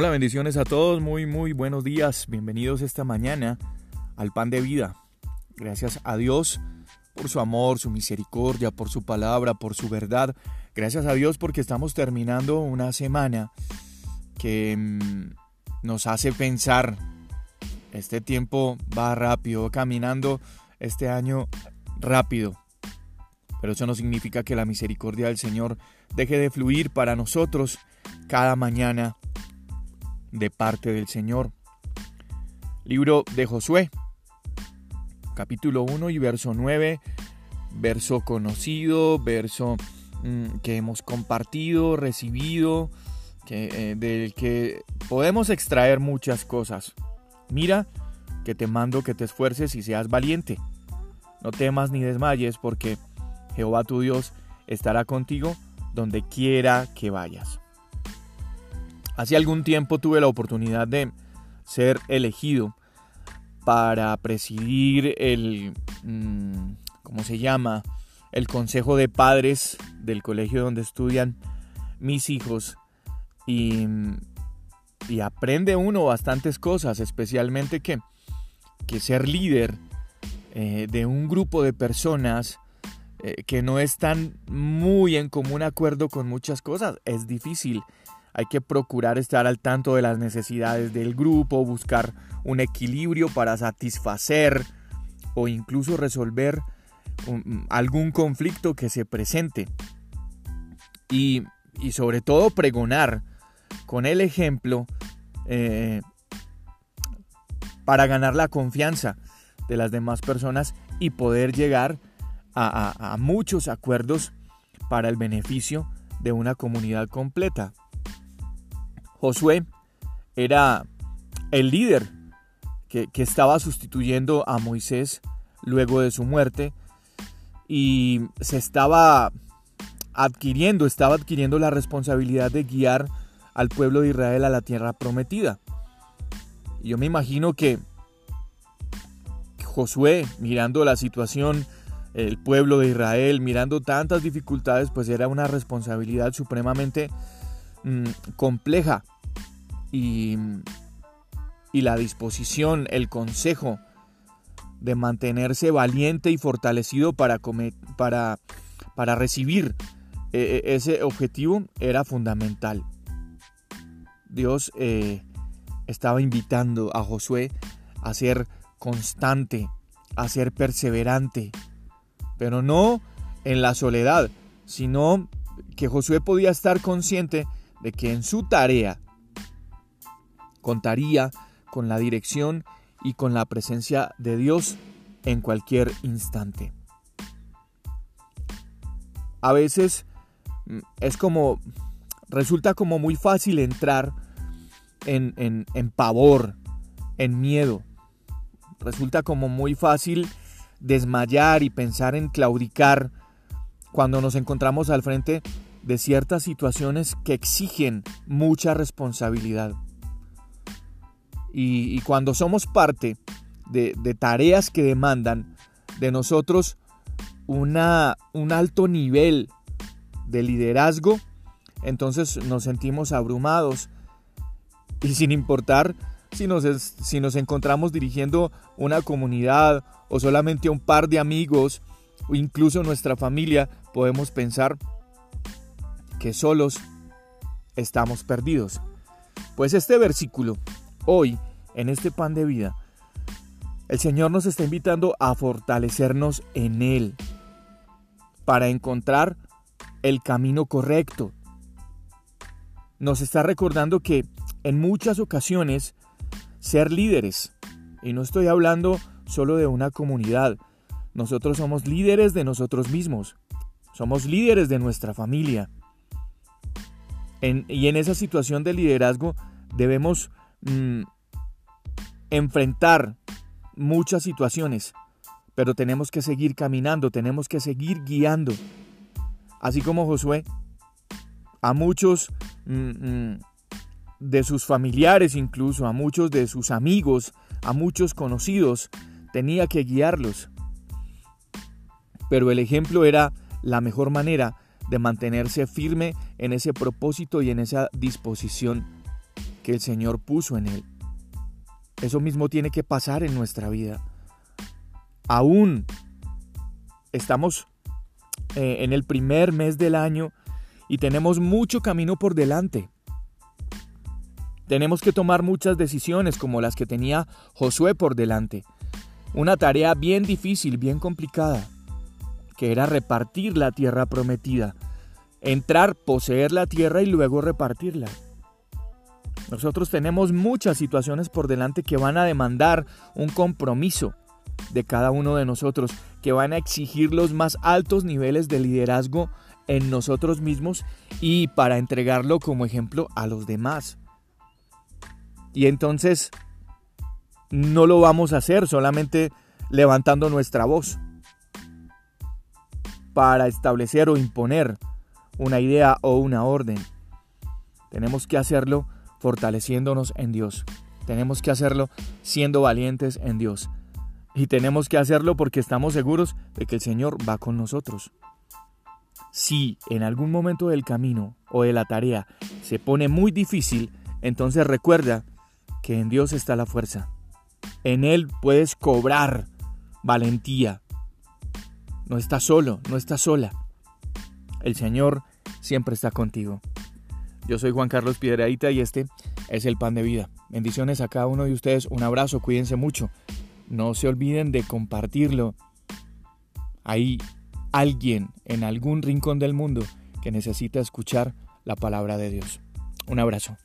Hola, bendiciones a todos, muy muy buenos días, bienvenidos esta mañana al pan de vida. Gracias a Dios por su amor, su misericordia, por su palabra, por su verdad. Gracias a Dios porque estamos terminando una semana que mm, nos hace pensar, este tiempo va rápido, caminando este año rápido. Pero eso no significa que la misericordia del Señor deje de fluir para nosotros cada mañana de parte del Señor. Libro de Josué, capítulo 1 y verso 9, verso conocido, verso mm, que hemos compartido, recibido, eh, del que podemos extraer muchas cosas. Mira que te mando que te esfuerces y seas valiente. No temas ni desmayes porque Jehová tu Dios estará contigo donde quiera que vayas. Hace algún tiempo tuve la oportunidad de ser elegido para presidir el, mm, ¿cómo se llama? El consejo de padres del colegio donde estudian mis hijos. Y, aprende uno bastantes cosas, especialmente que, que ser líder eh, de un grupo de personas eh, que no están muy en común acuerdo con muchas cosas es difícil hay que procurar estar al tanto de las necesidades del grupo, buscar un equilibrio para satisfacer o incluso resolver algún conflicto que se presente. Y, sobre todo pregonar con el ejemplo eh, para ganar la confianza de las demás personas y poder llegar a muchos acuerdos para el beneficio de una comunidad completa. Josué era el líder que, estaba sustituyendo a Moisés luego de su muerte y se estaba adquiriendo, estaba adquiriendo la responsabilidad de guiar al pueblo de Israel a la tierra prometida. Yo me imagino que Josué, mirando la situación, el pueblo de Israel, mirando tantas dificultades, pues era una responsabilidad supremamente Mm, compleja y, la disposición, el consejo de mantenerse valiente y fortalecido para, para, para recibir eh, eh, ese objetivo era fundamental. Dios eh, estaba invitando a Josué a ser constante, a ser perseverante, pero no en la soledad, sino que Josué podía estar consciente de que en su tarea contaría con la dirección y con la presencia de Dios en cualquier instante. A veces mm, es como, resulta como muy fácil entrar en, en, en pavor, en miedo. Resulta como muy fácil desmayar y pensar en claudicar cuando nos encontramos al frente de ciertas situaciones que exigen mucha responsabilidad. Y, cuando somos parte de, tareas que demandan de nosotros una, un alto nivel de liderazgo, entonces nos sentimos abrumados. Y sin importar si nos, si nos encontramos dirigiendo una comunidad o solamente un par de amigos o incluso nuestra familia, podemos pensar, que solos estamos perdidos. Pues este versículo, hoy, en este pan de vida, el Señor nos está invitando a fortalecernos en Él, para encontrar el camino correcto. Nos está recordando que en muchas ocasiones ser líderes, y no estoy hablando solo de una comunidad, nosotros somos líderes de nosotros mismos, somos líderes de nuestra familia, y en esa situación de liderazgo debemos mm, enfrentar muchas situaciones, pero tenemos que seguir caminando, tenemos que seguir guiando. Así como Josué, a muchos mm, mm, de sus familiares incluso, a muchos de sus amigos, a muchos conocidos, tenía que guiarlos. Pero el ejemplo era la mejor manera de mantenerse firme en ese propósito y en esa disposición que el Señor puso en él. Eso mismo tiene que pasar en nuestra vida. Aún estamos eh, en el primer mes del año y tenemos mucho camino por delante. Tenemos que tomar muchas decisiones como las que tenía Josué por delante. Una tarea bien difícil, bien complicada, que era repartir la tierra prometida. Entrar, poseer la tierra y luego repartirla. Nosotros tenemos muchas situaciones por delante que van a demandar un compromiso de cada uno de nosotros, que van a exigir los más altos niveles de liderazgo en nosotros mismos y para entregarlo como ejemplo a los demás. Y entonces no lo vamos a hacer solamente levantando nuestra voz para establecer o imponer una idea o una orden. Tenemos que hacerlo fortaleciéndonos en Dios. Tenemos que hacerlo siendo valientes en Dios. Y tenemos que hacerlo porque estamos seguros de que el Señor va con nosotros. Si en algún momento del camino o de la tarea se pone muy difícil, entonces recuerda que en Dios está la fuerza. En Él puedes cobrar valentía. No estás solo, no estás sola. El Señor siempre está contigo. Yo soy Juan Carlos Piedraíta y este es el pan de vida. Bendiciones a cada uno de ustedes. Un abrazo, cuídense mucho. No se olviden de compartirlo. Hay alguien en algún rincón del mundo que necesita escuchar la palabra de Dios. Un abrazo.